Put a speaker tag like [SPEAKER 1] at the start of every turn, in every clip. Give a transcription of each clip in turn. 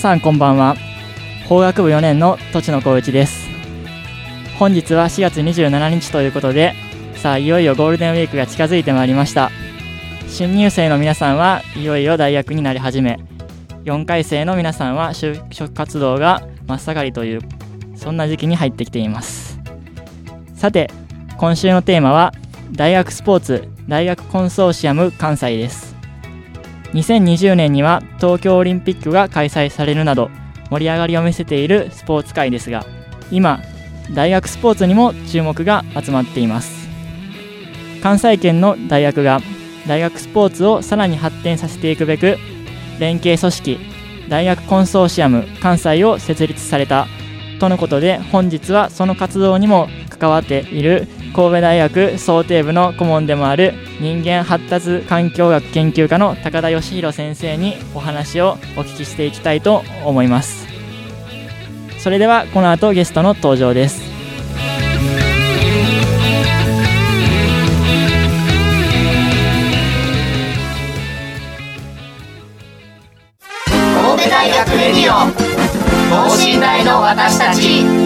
[SPEAKER 1] さんこんばんは。法学部4年の栃野光一です。本日は4月27日ということでさあいよいよゴールデンウィークが近づいてまいりました。新入生の皆さんはいよいよ大学になり始め4回生の皆さんは就職活動が真っ盛りというそんな時期に入ってきています。さて今週のテーマは大学スポーツ大学コンソーシアム関西です。2020年には東京オリンピックが開催されるなど盛り上がりを見せているスポーツ界ですが今大学スポーツにも注目が集まっています。関西圏の大学が大学スポーツをさらに発展させていくべく連携組織大学コンソーシアム関西を設立されたとのことで本日はその活動にも関わっている神戸大学想定部の顧問でもある人間発達環境学研究家の高田義弘先生にお話をお聞きしていきたいと思います。それではこの後ゲストの登場です。
[SPEAKER 2] 神戸大学レディオ等身大の私たち。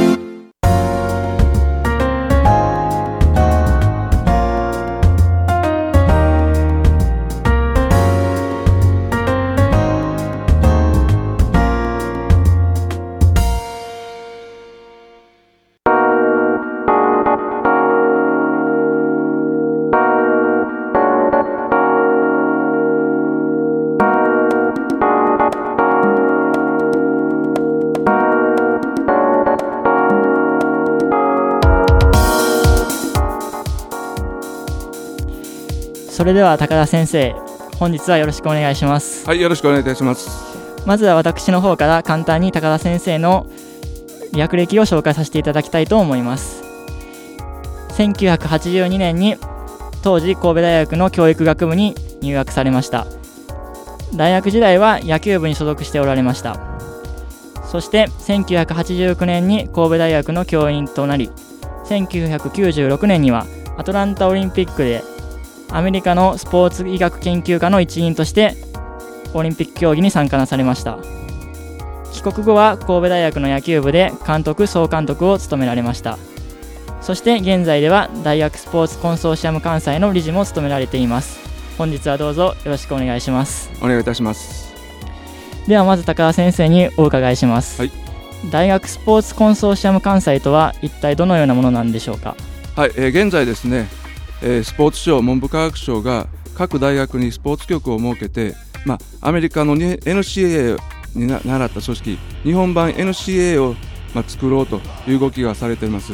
[SPEAKER 1] それでは高田先生本日はよろしくお願いします。
[SPEAKER 3] はいよろしくお願いいたします。
[SPEAKER 1] まずは私の方から簡単に高田先生の略歴を紹介させていただきたいと思います。1982年に当時神戸大学の教育学部に入学されました。大学時代は野球部に所属しておられました。そして1989年に神戸大学の教員となり1996年にはアトランタオリンピックでアメリカのスポーツ医学研究家の一員としてオリンピック競技に参加なされました。帰国後は神戸大学の野球部で監督総監督を務められました。そして現在では大学スポーツコンソーシアム関西の理事も務められています。本日はどうぞよろしくお願いします。
[SPEAKER 3] お願いいたします。
[SPEAKER 1] ではまず高田先生にお伺いします、
[SPEAKER 3] はい、
[SPEAKER 1] 大学スポーツコンソーシアム関西とは一体どのようなものなんでしょうか？
[SPEAKER 3] はい、えー、現在ですねえー、スポーツ省文部科学省が各大学にスポーツ局を設けて、まあ、アメリカの NCAA に習った組織日本版 NCAA を、まあ、作ろうという動きがされています。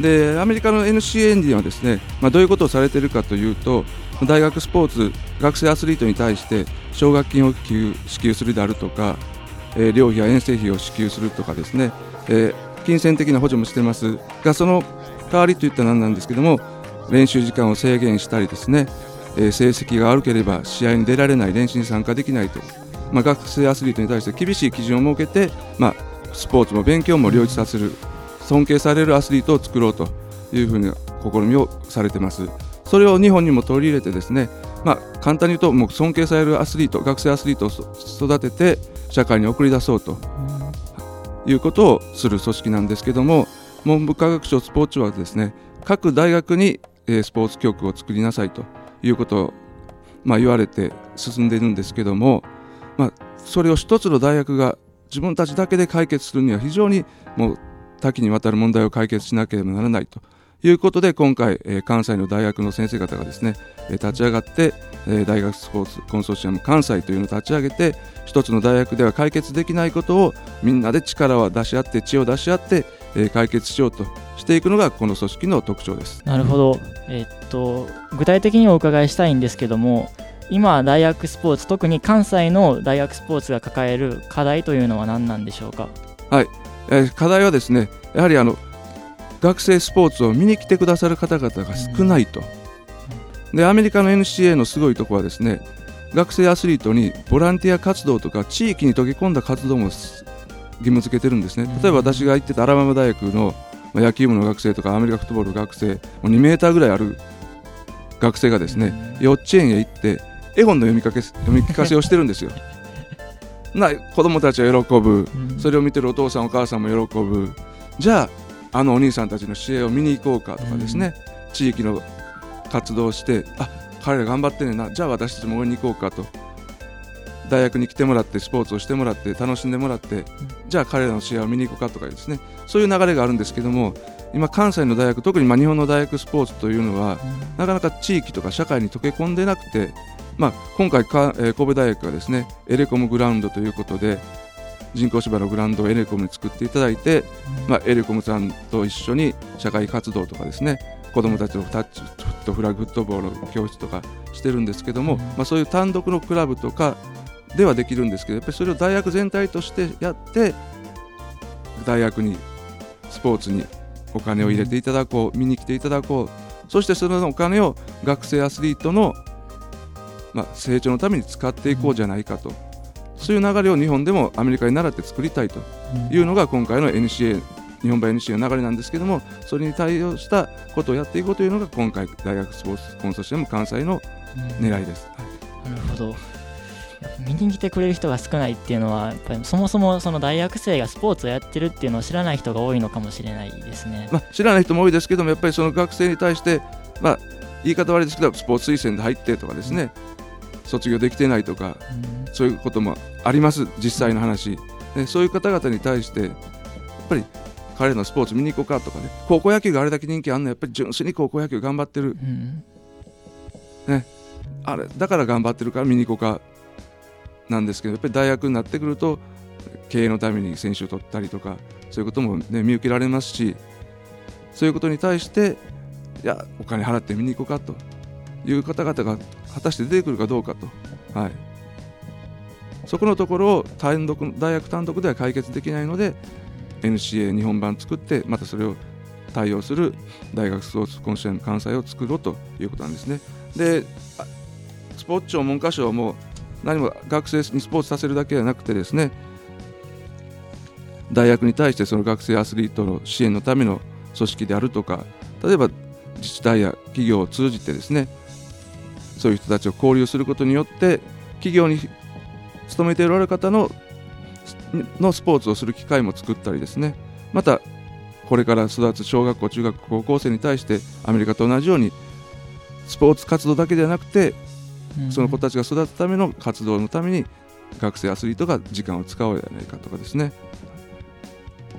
[SPEAKER 3] でアメリカの NCAA にはですね、まあ、どういうことをされているかというと大学スポーツ学生アスリートに対して奨学金を支給するであるとか、えー、寮費や遠征費を支給するとかですね、えー、金銭的な補助もしてます。がその代わりといったら何なんですけども練習時間を制限したりですね、えー、成績が悪ければ試合に出られない練習に参加できないと、まあ、学生アスリートに対して厳しい基準を設けて、まあ、スポーツも勉強も両立させる尊敬されるアスリートを作ろうというふうな試みをされてます。それを日本にも取り入れてですね、まあ、簡単に言うともう尊敬されるアスリート学生アスリートを育てて社会に送り出そうということをする組織なんですけども文部科学省スポーツ庁はですね各大学にスポーツ局を作りなさいということを、まあ、言われて進んでいるんですけども、まあ、それを一つの大学が自分たちだけで解決するには非常にもう多岐にわたる問題を解決しなければならないと。いうことで今回、えー関西の大学の先生方がですね、えー立ち上がって、えー大学スポーツコンソーシアム関西というのを立ち上げて一つの大学では解決できないことをみんなで力を出し合って知恵を出し合って、えー解決しようとしていくのがこの組織の特徴です。
[SPEAKER 1] なるほど、えっと具体的にお伺いしたいんですけども今大学スポーツ特に関西の大学スポーツが抱える課題というのは何なんでしょうか？
[SPEAKER 3] えー課題はですねやはりあの学生スポーツを見に来てくださる方々が少ないと、でアメリカの NCA のすごいところはですね学生アスリートにボランティア活動とか地域に溶け込んだ活動もす義務付けてるんですね。例えば私が行ってたアラバマ大学のまあ野球部の学生とかアメリカフットボールの学生もう2メーターぐらいある学生がですね幼稚園へ行って絵本の読みかけ 読み聞かせをしてるんですよ。な子供たちは喜ぶ。
[SPEAKER 1] うん。
[SPEAKER 3] それを見てるお父さんお母さんも喜ぶ。じゃああのお兄さんたちの試合を見に行こうかとかですね、地域の活動をしてあ彼ら頑張ってんねんな。じゃあ私たちも応援に行こうかと。大学に来てもらってスポーツをしてもらって楽しんでもらってじゃあ彼らの試合を見に行こうかとかですね。そういう流れがあるんですけども今関西の大学特にまあ日本の大学スポーツというのはなかなか地域とか社会に溶け込んでなくて、まあ、今回か、えー神戸大学がですねエレコムグラウンドということで人工芝のグラウンドをエレコムに作っていただいて、まあ、エレコムさんと一緒に社会活動とかですね子どもたちのタッチフットフラッグフットボール教室とかしてるんですけども、
[SPEAKER 1] うん。
[SPEAKER 3] まあ、そういう単独のクラブとかではできるんですけどやっぱりそれを大学全体としてやって大学にスポーツにお金を入れていただこう見に来ていただこう。そしてそのお金を学生アスリートの、まあ、成長のために使っていこうじゃないかと、そういう流れを日本でもアメリカに倣って作りたいというのが今回の NCA 日本版 NCA の流れなんですけどもそれに対応したことをやっていこうというのが今回大学スポーツコンソーシアム関西の狙いです。
[SPEAKER 1] なるほど。見に来てくれる人が少ないっていうのはやっぱりそもそもその大学生がスポーツをやってるっていうのを知らない人が多いのかもしれないですね。
[SPEAKER 3] まあ、知らない人も多いですけどもやっぱりその学生に対して、まあ、言い方悪いですけどスポーツ推薦で入ってとかですね、卒業できてないとか
[SPEAKER 1] うん。
[SPEAKER 3] そういうこともあります実際の話、ね、そういう方々に対してやっぱり彼のスポーツ見に行こうかとかね。高校野球があれだけ人気あんのやっぱり純粋に高校野球頑張ってる。
[SPEAKER 1] うん。
[SPEAKER 3] あれだから頑張ってるから見に行こうかなんですけどやっぱり大学になってくると経営のために選手を取ったりとかそういうことも、ね、見受けられますしそういうことに対していやお金払って見に行こうかという方々が果たして出てくるかどうかと、はい、そこのところを単独大学単独では解決できないので NCA 日本版作ってまたそれを対応する大学スポーツコンシェン関西を作ろうということなんですね。でスポーツ庁文科省も何も学生にスポーツさせるだけではなくてですね大学に対してその学生アスリートの支援のための組織であるとか例えば自治体や企業を通じてですねそういう人たちを交流することによって企業に勤めておられる方ののスポーツをする機会も作ったりですね。またこれから育つ小学校中学校高校生に対してアメリカと同じようにスポーツ活動だけではなくて
[SPEAKER 1] うん。
[SPEAKER 3] その子たちが育つための活動のために学生アスリートが時間を使おうじゃないかとかですね。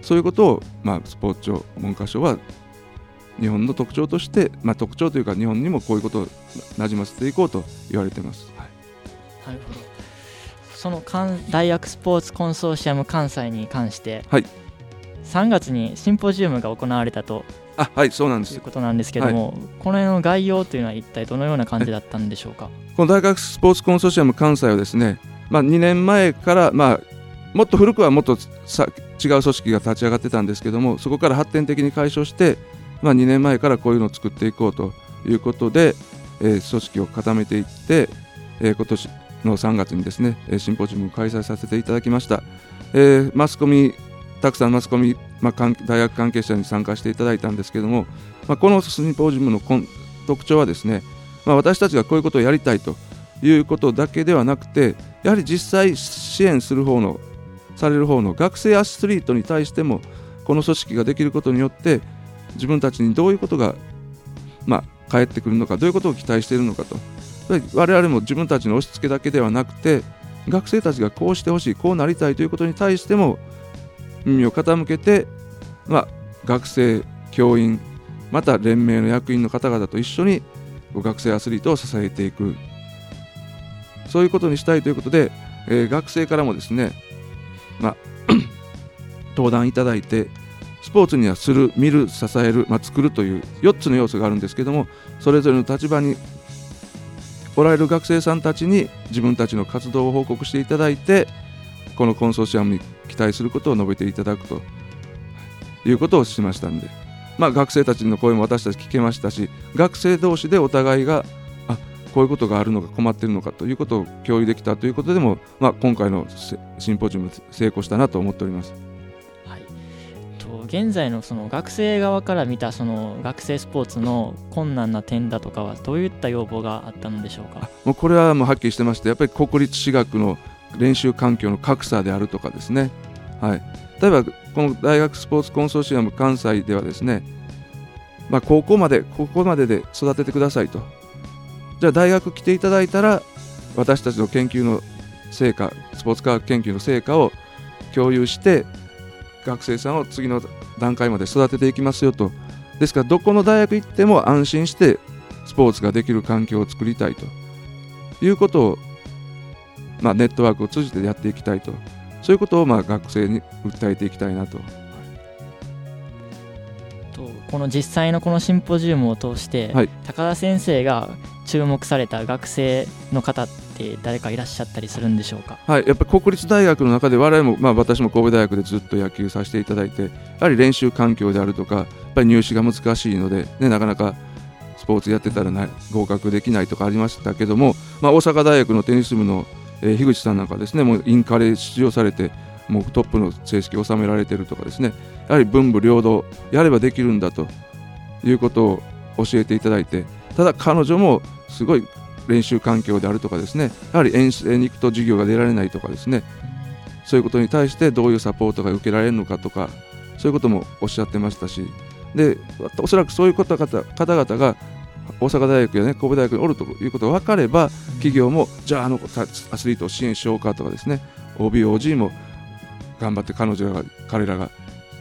[SPEAKER 3] そういうことを、まあ、スポーツ庁文科省は日本の特徴として、まあ、特徴というか日本にもこういうことをなじませていこうと言われています。はい。
[SPEAKER 1] なるほど。その関大学スポーツコンソーシアム関西に関して、
[SPEAKER 3] はい。
[SPEAKER 1] 3月にシンポジウムが行われたと
[SPEAKER 3] あはいそうなんです。
[SPEAKER 1] いうことなんですけども、この辺の概要というのは一体どのような感じだったんでしょうか？
[SPEAKER 3] この大学スポーツコンソーシアム関西はですね、まあ、2年前から、まあ、もっと古くはもっとさ違う組織が立ち上がってたんですけどもそこから発展的に解消して、まあ、2年前からこういうのを作っていこうということで、えー組織を固めていって、えー今年の3月にですねシンポジウムを開催させていただきました、えーマスコミたくさんマスコミ、まあ、大学関係者に参加していただいたんですけども、まあ、このシンポジウムの特徴はですねまあ、私たちがこういうことをやりたいということだけではなくてやはり実際支援する方のされる方の学生アスリートに対してもこの組織ができることによって自分たちにどういうことが、まあ、返ってくるのかどういうことを期待しているのかと。我々も自分たちの押し付けだけではなくて学生たちがこうしてほしいこうなりたいということに対しても耳を傾けて、まあ、学生教員また連盟の役員の方々と一緒に学生アスリートを支えていく。そういうことにしたいということで、えー、学生からもですね、まあ、登壇いただいてスポーツにはする見る支える、まあ、作るという4つの要素があるんですけどもそれぞれの立場におられる学生さんたちに自分たちの活動を報告していただいてこのコンソーシアムに期待することを述べていただくということをしましたんで、まあ、学生たちの声も私たち聞けましたし学生同士でお互いがあこういうことがあるのか困ってるのかということを共有できたということでも、まあ、今回のシンポジウム成功したなと思っております。
[SPEAKER 1] 現在のその学生側から見たその学生スポーツの困難な点だとかはどういった要望があったのでしょうか？
[SPEAKER 3] もうこれはもうはっきりしてましてやっぱり国立私学の練習環境の格差であるとかですね、はい、例えばこの大学スポーツコンソーシアム関西ではですね、まあ、高校までここまでで育ててくださいと。じゃあ大学来ていただいたら私たちの研究の成果スポーツ科学研究の成果を共有して学生さんを次の段階まで育てていきますよと。ですからどこの大学行っても安心してスポーツができる環境を作りたいと。いうことをまあ、ネットワークを通じてやっていきたいと。そういうことをまあ学生に訴えていきたいなと。
[SPEAKER 1] とこの実際のこのシンポジウムを通して、はい、高田先生が注目された学生の方っって誰かいらっしゃったりするんでしょうか、
[SPEAKER 3] はい、やっぱり国立大学の中で我々も、まあ、私も神戸大学でずっと野球させていただいてやはり練習環境であるとかやっぱり入試が難しいので、ね、なかなかスポーツやってたらな合格できないとかありましたけども、まあ、大阪大学のテニス部のえー、樋口さんなんかですねもうインカレ出場されてもうトップの成績を収められてるとかですねやはり文武両道やればできるんだということを教えていただいてただ彼女もすごい練習環境であるとかですねやはり遠征に行くと授業が出られないとかですねそういうことに対してどういうサポートが受けられるのかとかそういうこともおっしゃってましたしでおそらくそういう方々が大阪大学や、ね、神戸大学におるということが分かれば企業もじゃああのアスリートを支援しようかとかですね OBOG も頑張って彼女が彼らが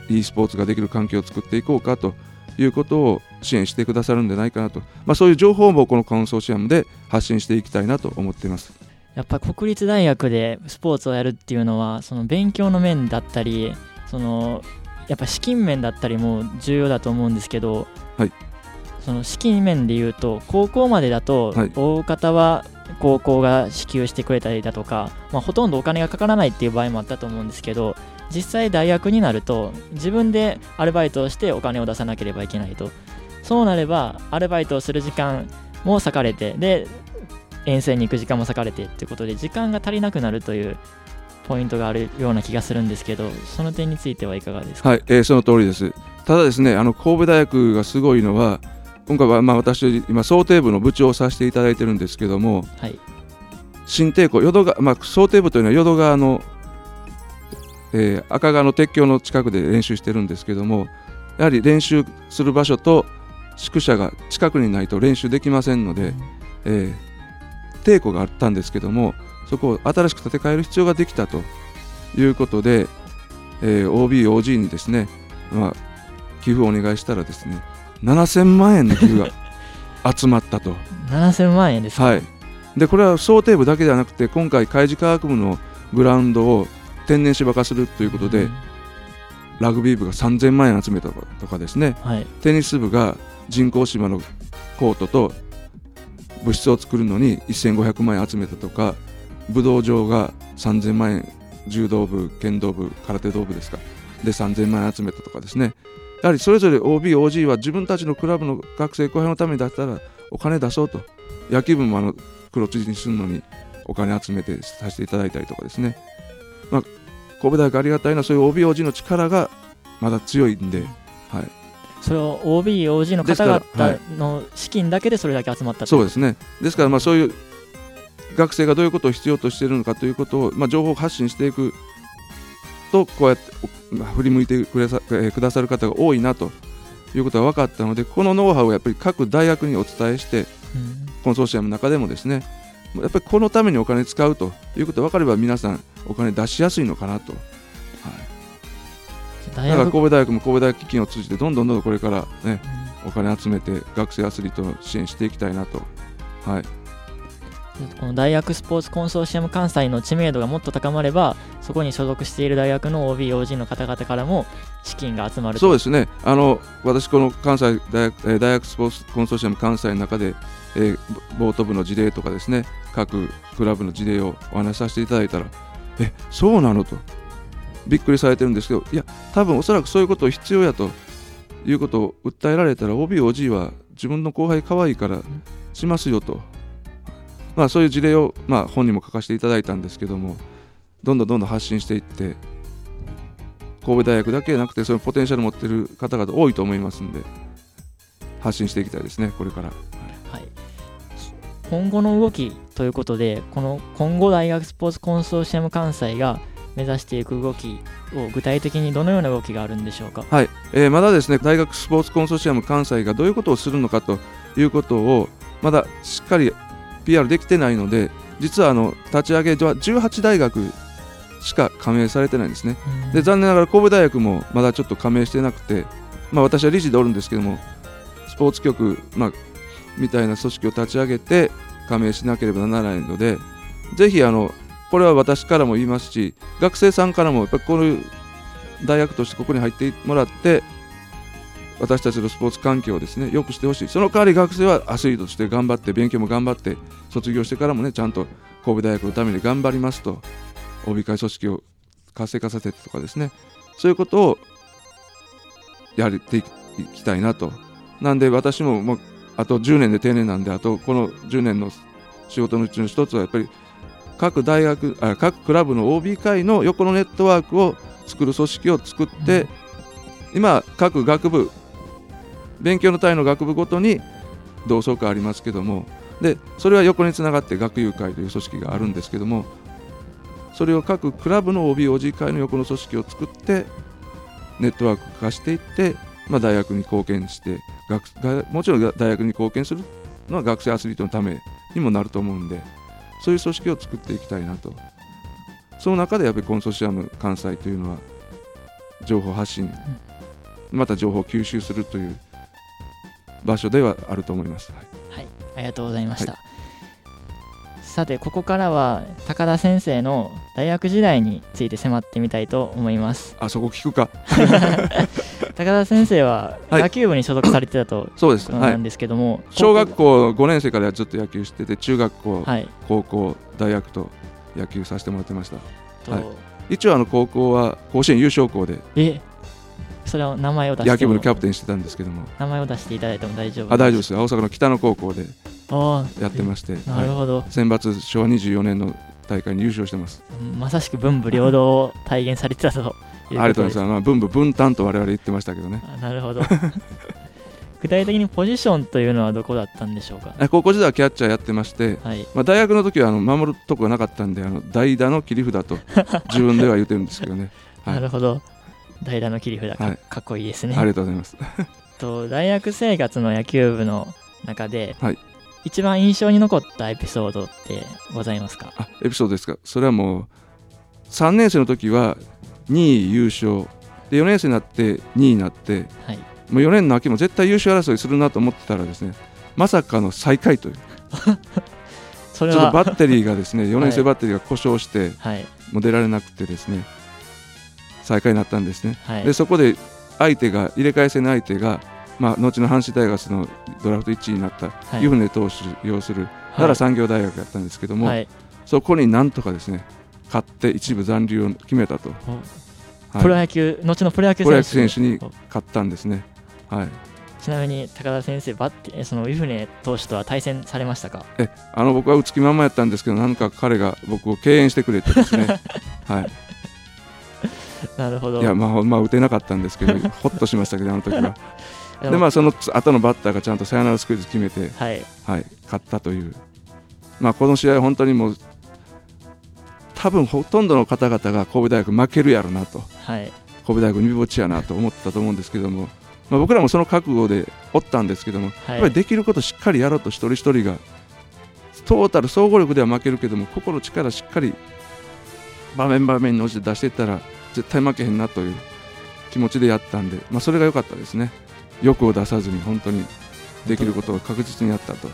[SPEAKER 3] e スポーツができる環境を作っていこうかということを支援してくださるんじゃないかなと、まあ、そういう情報もこのコンソーシアムで発信していきたいなと思っています。
[SPEAKER 1] やっぱ国立大学でスポーツをやるっていうのはその勉強の面だったりそのやっぱ資金面だったりも重要だと思うんですけど、
[SPEAKER 3] はい、
[SPEAKER 1] その資金面でいうと高校までだと大方は高校が支給してくれたりだとか、まあ、ほとんどお金がかからないっていう場合もあったと思うんですけど実際大学になると自分でアルバイトをしてお金を出さなければいけないとそうなればアルバイトをする時間も割かれてで遠征に行く時間も割かれてっていうことで時間が足りなくなるというポイントがあるような気がするんですけどその点についてはいかがですか？
[SPEAKER 3] はい、えー、その通りです。ただですねあの神戸大学がすごいのは今回はまあ私今想定部の部長をさせていただいてるんですけども、
[SPEAKER 1] はい、
[SPEAKER 3] 新帝港淀川、まあ、想定部というのは淀川の、えー、赤川の鉄橋の近くで練習してるんですけどもやはり練習する場所と宿舎が近くにないと練習できませんので、うん、えー、帝庫があったんですけどもそこを新しく建て替える必要ができたということで、えー、OB、OG にですね、まあ、寄付をお願いしたらですね7000万円の寄付が集まったと。
[SPEAKER 1] 7000万円ですか、
[SPEAKER 3] はい、でこれは想定部だけではなくて今回海事科学部のグラウンドを天然芝化するということで、うん、ラグビー部が3000万円集めたとかですね、
[SPEAKER 1] はい、
[SPEAKER 3] テニス部が人工芝のコートと物質を作るのに1500万円集めたとか武道場が3000万円柔道部剣道部空手道部ですか。で3000万円集めたとかですね。やはりそれぞれ OB、OG は自分たちのクラブの学生後輩のためにだったらお金出そうと。野球部もあの黒地にするのにお金集めてさせていただいたりとかですね、まあ、神戸大学ありがたいのはそういう OB、OG の力がまだ強いんで、はい、
[SPEAKER 1] それを OB、OG の方々の資金だけでそれだけ集まった、はい、
[SPEAKER 3] そうですね。ですからまあそういう学生がどういうことを必要としているのかということを、まあ、情報発信していくとこうやって振り向いてくださくださる方が多いなということが分かったのでこのノウハウをやっぱり各大学にお伝えして、コンソーシアムの中でもですねやっぱりこのためにお金使うということが分かれば皆さんお金出しやすいのかなと。はい、だから神戸大学も神戸大学基金を通じてどんどんどんどんこれからね、お金集めて学生アスリートの支援していきたいなと、はい、
[SPEAKER 1] この大学スポーツコンソーシアム関西の知名度がもっと高まればそこに所属している大学の OB、OG の方々からも資金が集まる
[SPEAKER 3] そうですね。あの私、この関西大学大学スポーツコンソーシアム関西の中で、えー、ボート部の事例とかですね各クラブの事例をお話しさせていただいたらえそうなのとびっくりされてるんですけどいや多分おそらくそういうことを必要やということを訴えられたら OB、OG は自分の後輩可愛いからしますよと。まあ、そういう事例を、まあ、本にも書かせていただいたんですけどもどんどんどんどん発信していって神戸大学だけでなくてそのポテンシャル持ってる方々多いと思いますんで発信していきたいですねこれから、
[SPEAKER 1] はい、今後の動きということでこの今後大学スポーツコンソーシアム関西が目指していく動きを具体的にどのような動きがあるんでしょうか、
[SPEAKER 3] はい。えー、まだですね大学スポーツコンソーシアム関西がどういうことをするのかということをまだしっかり PR できてないので実はあの立ち上げは18大学しか加盟されてないんですね、で残念ながら神戸大学もまだちょっと加盟してなくて、まあ、私は理事でおるんですけどもスポーツ局、まあ、みたいな組織を立ち上げて加盟しなければならないのでぜひあのこれは私からも言いますし学生さんからもやっぱりこういう大学としてここに入ってもらって私たちのスポーツ環境をですね良くしてほしい。その代わり学生はアスリートとして頑張って勉強も頑張って卒業してからもねちゃんと神戸大学のために頑張りますと OB 会組織を活性化させてとかですね。そういうことをやっていきたいなと。なんで私ももうあと10年で定年なんであとこの10年の仕事のうちの一つはやっぱり各大学あ各クラブの OB 会の横のネットワークを作る組織を作って、今各学部勉強の単位の学部ごとに同窓会ありますけどもでそれは横につながって学友会という組織があるんですけどもそれを各クラブの OBOG 会の横の組織を作ってネットワーク化していって、まあ、大学に貢献して学がもちろん大学に貢献するのは学生アスリートのためにもなると思うんでそういう組織を作っていきたいなとその中でやっぱりコンソーシアム関西というのは情報発信また情報を吸収するという場所ではあると思います。はい、
[SPEAKER 1] はい、ありがとうございました。はい、さてここからは高田先生の大学時代について迫ってみたいと思います。
[SPEAKER 3] あそこ聞くか。
[SPEAKER 1] 高田先生は野球部に所属されてたと、はい、
[SPEAKER 3] そうです。
[SPEAKER 1] なんですけども、
[SPEAKER 3] 小学校5年生からずっと野球してて中学校、はい、高校大学と野球させてもらってました。はい、一応あの高校は甲子園優勝校で
[SPEAKER 1] えそれを名前を出して
[SPEAKER 3] 野球部のキャプテンしてたんですけども。
[SPEAKER 1] 名前を出していただいても大丈夫
[SPEAKER 3] あ大丈夫です。大阪の北野高校でやってまして。
[SPEAKER 1] なるほど、はい、
[SPEAKER 3] 選抜昭和24年の大会に優勝してます。
[SPEAKER 1] まさしく文武両道を体現されてたとあ
[SPEAKER 3] りがとうございます、まあ、文武分担と我々言ってましたけどね。
[SPEAKER 1] なるほど。具体的にポジションというのはどこだったんでしょうか？
[SPEAKER 3] 高校時代はキャッチャーやってまして、はい、まあ、大学の時はあの守るとこがなかったんであの代打の切り札と 自分では言ってるんですけどね、
[SPEAKER 1] はい、なるほど。代打の切り札。かはい、かっこいいですね。
[SPEAKER 3] ありがとうございます。
[SPEAKER 1] と大学生活の野球部の中で、はい、一番印象に残ったエピソードってございますか？
[SPEAKER 3] あエピソードですか？それはもう3年生の時は2位優勝。で4年生になって2位になって、はい、もう4年の秋も絶対優勝争いするなと思ってたらですねまさかの最下位という。それはちょっとバッテリーがですね 4年生バッテリーが故障して、はい、もう出られなくてですね最下位になったんですね、はい、でそこで相手が入れ替え戦の相手が、まあ、後の阪神タイガースのドラフト1位になった湯船投手擁する奈良産業大学だったんですけども、はい、そこになんとかですね勝って一部残留を決めたと、
[SPEAKER 1] はい、プロ野球後のプロ野球
[SPEAKER 3] 選手。に勝ったんですね。はい。
[SPEAKER 1] ちなみに高田先生、バッテその湯船投手とは対戦されましたか？
[SPEAKER 3] えあの僕は打つ気ままやったんですけど、なんか彼が僕を敬遠してくれてですね、はい、
[SPEAKER 1] なるほど。
[SPEAKER 3] いやまあまあ打てなかったんですけど ほっとしましたけどあの時は。でまあその後のバッターがちゃんとサヨナラスクイズ決めて、はい、はい、勝ったという。まあこの試合本当にもう多分ほとんどの方々が神戸大学負けるやろなと、はい、神戸大学見ぼちやなと思ったと思うんですけども、まあ、僕らもその覚悟でおったんですけども、はい、やっぱりできることしっかりやろうと一人一人がトータル総合力では負けるけども個々の力しっかり場面場面に応じて出していったら絶対負けへんなという気持ちでやったんで、まあ、それが良かったですね。欲を出さずに本当にできることを確実にやったと。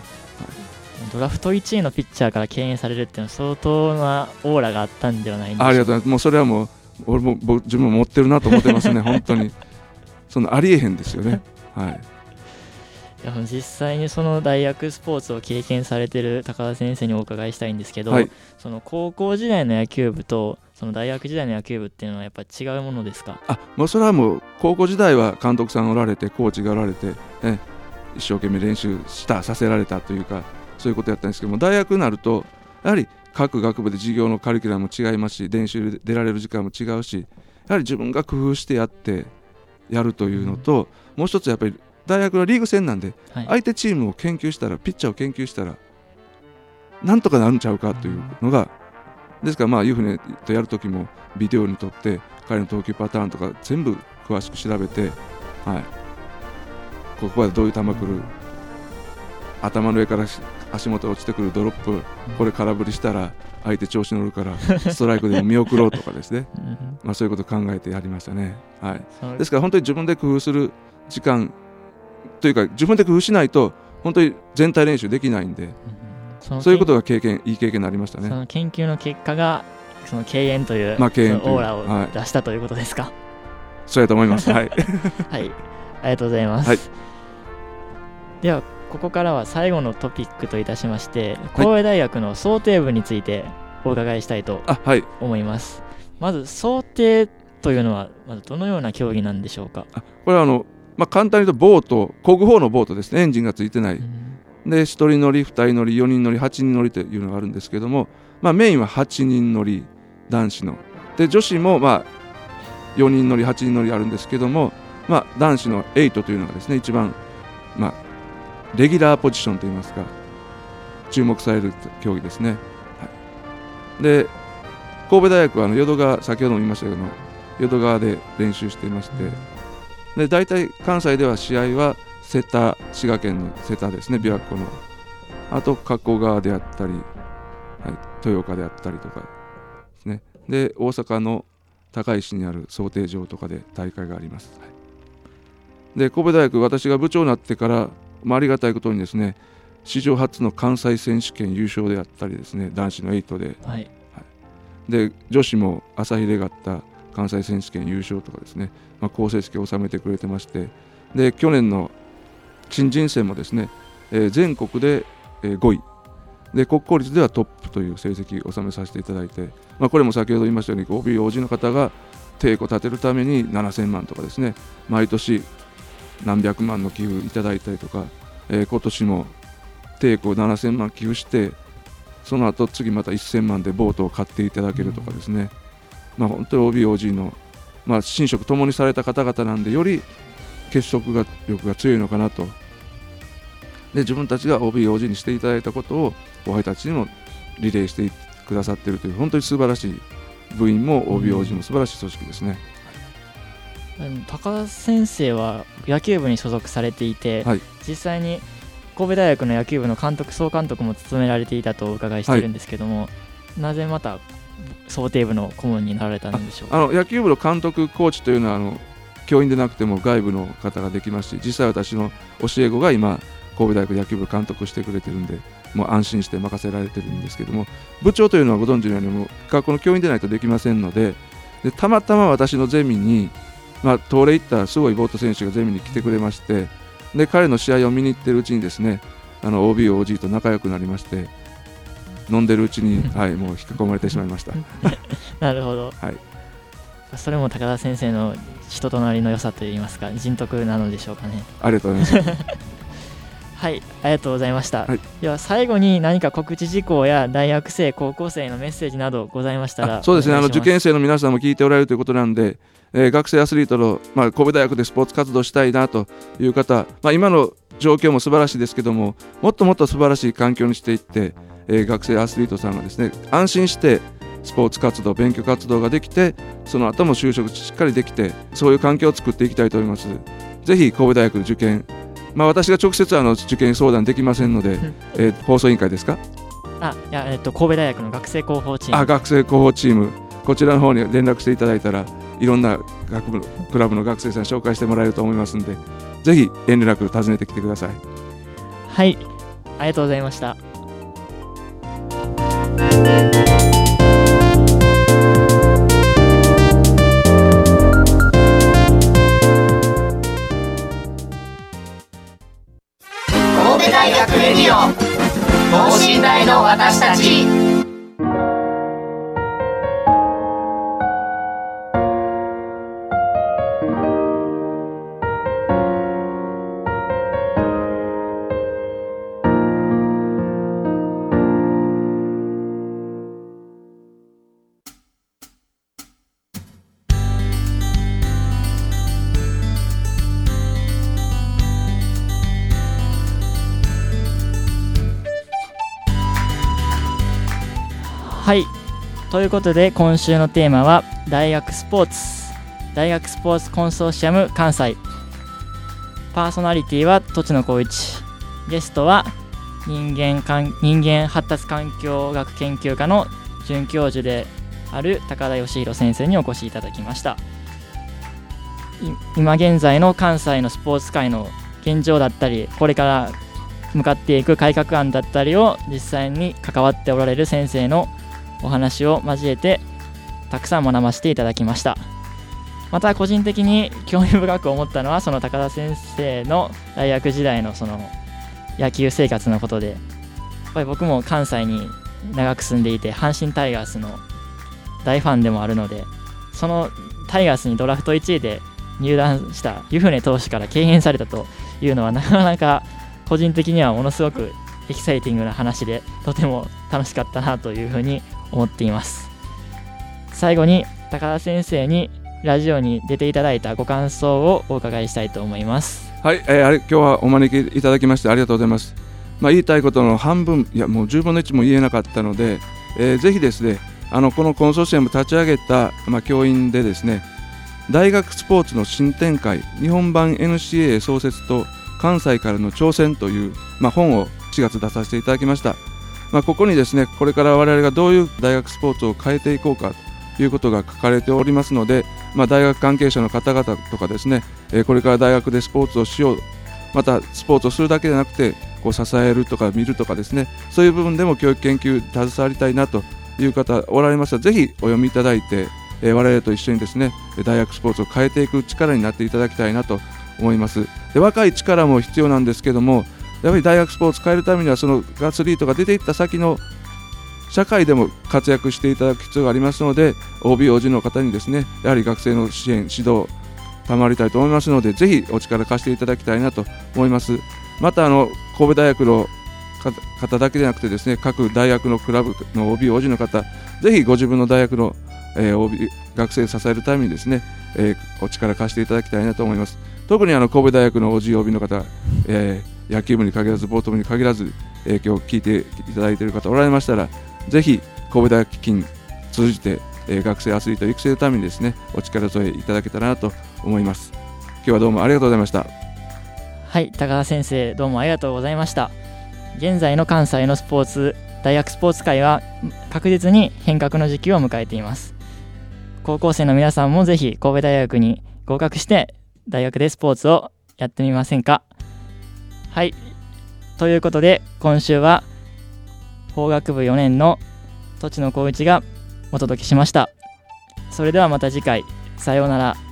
[SPEAKER 1] ドラフト1位のピッチャーから敬遠されるっていうのは相当なオーラがあったんではない
[SPEAKER 3] ありがとうございます。もうそれはもう俺も僕自分も持ってるなと思ってますね。本当にそのありえへんですよね。はい。
[SPEAKER 1] いや実際にその大学スポーツを経験されてる高田先生にお伺いしたいんですけど、
[SPEAKER 3] はい
[SPEAKER 1] その高校時代の野球部とその大学時代の野球部っていうのはやっぱ違うものですか？
[SPEAKER 3] あもうそれはもう高校時代は監督さんおられてコーチがおられて、ね、一生懸命練習したさせられたというかそういうことやったんですけども大学になるとやはり各学部で授業のカリキュラムも違いますし練習で出られる時間も違うしやはり自分が工夫してやってやるというのと、もう一つやっぱり大学のリーグ戦なんで
[SPEAKER 1] はい、
[SPEAKER 3] 相手チームを研究したらピッチャーを研究したらなんとかなるんちゃうかというのがですからまあ湯船とやるときもビデオに撮って彼の投球パターンとか全部詳しく調べて、はい、ここはどういう球来る頭の上からし足元落ちてくるドロップこれ空振りしたら相手調子乗るからストライクでも見送ろうとかですね、
[SPEAKER 1] うん
[SPEAKER 3] まあ、そういうことを考えてやりましたね。はいですから本当に自分で工夫する時間というか自分で工夫しないと本当に全体練習できないんで
[SPEAKER 1] そ
[SPEAKER 3] ういうことが経験いい経験になりましたね。
[SPEAKER 1] その研究の結果がその敬遠という,、
[SPEAKER 3] まあ敬遠
[SPEAKER 1] オーラを
[SPEAKER 3] はい
[SPEAKER 1] 出したということですか？
[SPEAKER 3] そうやと思います。はい。
[SPEAKER 1] はい、ありがとうございます。
[SPEAKER 3] はい
[SPEAKER 1] では、ここからは最後のトピックといたしまして、神戸大学の想定部についてお伺いしたいと。思います。まず、想定というのは、まずどのような競技なんでしょうか？
[SPEAKER 3] あこれはあのまあ簡単に言うとボート漕ぐ方のボートですねエンジンがついてない。で1人乗り2人乗り4人乗り8人乗りというのがあるんですけども、まあ、メインは8人乗り男子ので女子もまあ4人乗り8人乗りあるんですけども、まあ、男子の8というのがですね一番、まあ、レギュラーポジションといいますか注目される競技ですね、はい、で神戸大学はあの淀川先ほども言いましたけど淀川で練習していましてで大体関西では試合は瀬田滋賀県の瀬田ですね琵琶湖の。あと加古川であったり、はい、豊岡であったりとかですね。で大阪の高石にある想定場とかで大会があります、はい、で神戸大学私が部長になってから、まあ、ありがたいことにですね史上初の関西選手権優勝であったりですね男子の8で。
[SPEAKER 1] はい。
[SPEAKER 3] で女子も朝日レガッタ関西選手権優勝とかですね、まあ、好成績を収めてくれてまして。で去年の新人戦もですね、えー全国で、えー5位。で国公立ではトップという成績を収めさせていただいて、まあ、これも先ほど言いましたように OB、OG の方が抵抗立てるために7000万とかですね毎年何百万の寄付いただいたりとか、えー今年も抵抗7000万寄付してその後次また1000万でボートを買っていただけるとかですね、まあ、本当に OBOG の、まあ、寝食ともにされた方々なんでより結束が力が強いのかなと。で自分たちが OBOG にしていただいたことを後輩たちにもリレーしてくださっているという本当に素晴らしい部員も OBOG も素晴らしい組織ですね。
[SPEAKER 1] うん高田先生は野球部に所属されていて、
[SPEAKER 3] はい。
[SPEAKER 1] 実際に神戸大学の野球部の監督総監督も務められていたとお伺いしているんですけども、なぜまた想定部の顧問になられたんでしょうか？
[SPEAKER 3] あの野球部の監督、コーチというのはあの教員でなくても外部の方ができますし実際私の教え子が今神戸大学野球部監督してくれてるんでもう安心して任せられてるんですけども部長というのはご存知のようにもう学校の教員でないとできませんのででたまたま私のゼミに、まあ、東レ行ったすごいボート選手がゼミに来てくれましてで彼の試合を見に行ってるうちにですねあの OB、OG と仲良くなりまして飲んでるうちに、はい、もう引き込まれてしまいました。
[SPEAKER 1] なるほど、
[SPEAKER 3] はい。
[SPEAKER 1] それも高田先生の人となりの良さといいますか人徳なのでしょうかね。
[SPEAKER 3] ありがとうございます。
[SPEAKER 1] はいありがとうございました、
[SPEAKER 3] はい。
[SPEAKER 1] では最後に何か告知事項や大学生高校生へのメッセージなどございましたら
[SPEAKER 3] あそうですね。あの受験生の皆さんも聞いておられるということなんで、えー学生アスリートの、まあ、神戸大学でスポーツ活動したいなという方、まあ、今の状況も素晴らしいですけどももっともっと素晴らしい環境にしていって、えー学生アスリートさんがですね安心してスポーツ活動勉強活動ができてその後も就職しっかりできてそういう環境を作っていきたいと思います。ぜひ神戸大学受験まあ、私が直接あの受験相談できませんので、
[SPEAKER 1] ん。
[SPEAKER 3] えー放送委員会ですか？
[SPEAKER 1] あいや、えっと、神戸大学の学生広報チーム。
[SPEAKER 3] あ学生広報チーム。こちらの方に連絡していただいたらいろんな学部のクラブの学生さん紹介してもらえると思いますんでぜひ遠慮なく訪ねてきてください。
[SPEAKER 1] はい。ありがとうございました。
[SPEAKER 2] 神戸大学レディオ等身大の私たち
[SPEAKER 1] ということで今週のテーマは大学スポーツ。大学スポーツコンソーシアム関西。パーソナリティは栃野光一。ゲストは人間かん人間発達環境学研究科の准教授である高田義弘先生にお越しいただきました。今現在の関西のスポーツ界の現状だったりこれから向かっていく改革案だったりを実際に関わっておられる先生のお話を交えてたくさん学ばせていただきました。また個人的に興味深く思ったのはその高田先生の大学時代のその野球生活のことでやっぱり僕も関西に長く住んでいて阪神タイガースの大ファンでもあるのでそのタイガースにドラフト1位で入団した湯船投手から敬遠されたというのはなかなか個人的にはものすごくエキサイティングな話でとても楽しかったなというふうに思っています最後に高田先生にラジオに出ていただいたご感想をお伺いしたいと思います
[SPEAKER 3] はい、えーあれ今日はお招きいただきましてありがとうございます。まあ、言いたいことの半分、いやもう10分の1も言えなかったので、えーぜひですね、あのこのコンソーシアム立ち上げた、まあ、教員でですね、大学スポーツの新展開、日本版 NCAA 創設と関西からの挑戦という、まあ、本を4月出させていただきました。まあ、ここにですね、これから我々がどういう大学スポーツを変えていこうかということが書かれておりますので、まあ、大学関係者の方々とかですね、えこれから大学でスポーツをしようまたスポーツをするだけでなくてこう支えるとか見るとかですねそういう部分でも教育研究に携わりたいなという方おられましたらぜひお読みいただいて、えー我々と一緒にですね大学スポーツを変えていく力になっていただきたいなと思います。で若い力も必要なんですけどもやっぱり大学スポーツ変えるためにはそのアスリートが出ていった先の社会でも活躍していただく必要がありますので OB、OG の方にですねやはり学生の支援、指導賜りたいと思いますのでぜひお力貸していただきたいなと思います。またあの神戸大学の方だけでなくてですね各大学のクラブの OB、OG の方ぜひご自分の大学の、えー OB 学生を支えるためにですね、えーお力貸していただきたいなと思います。特にあの神戸大学の OG、OB の方、えー野球部に限らずボート部に限らず、えー今日聞いていただいている方おられましたらぜひ神戸大学基金通じて、えー学生アスリート育成のためにですねお力添えいただけたらなと思います。今日はどうもありがとうございました。
[SPEAKER 1] はい高田先生どうもありがとうございました。現在の関西のスポーツ大学スポーツ界は確実に変革の時期を迎えています。高校生の皆さんもぜひ神戸大学に合格して大学でスポーツをやってみませんか？はい。ということで今週は法学部4年の栃野光一がお届けしました。それではまた次回。さようなら。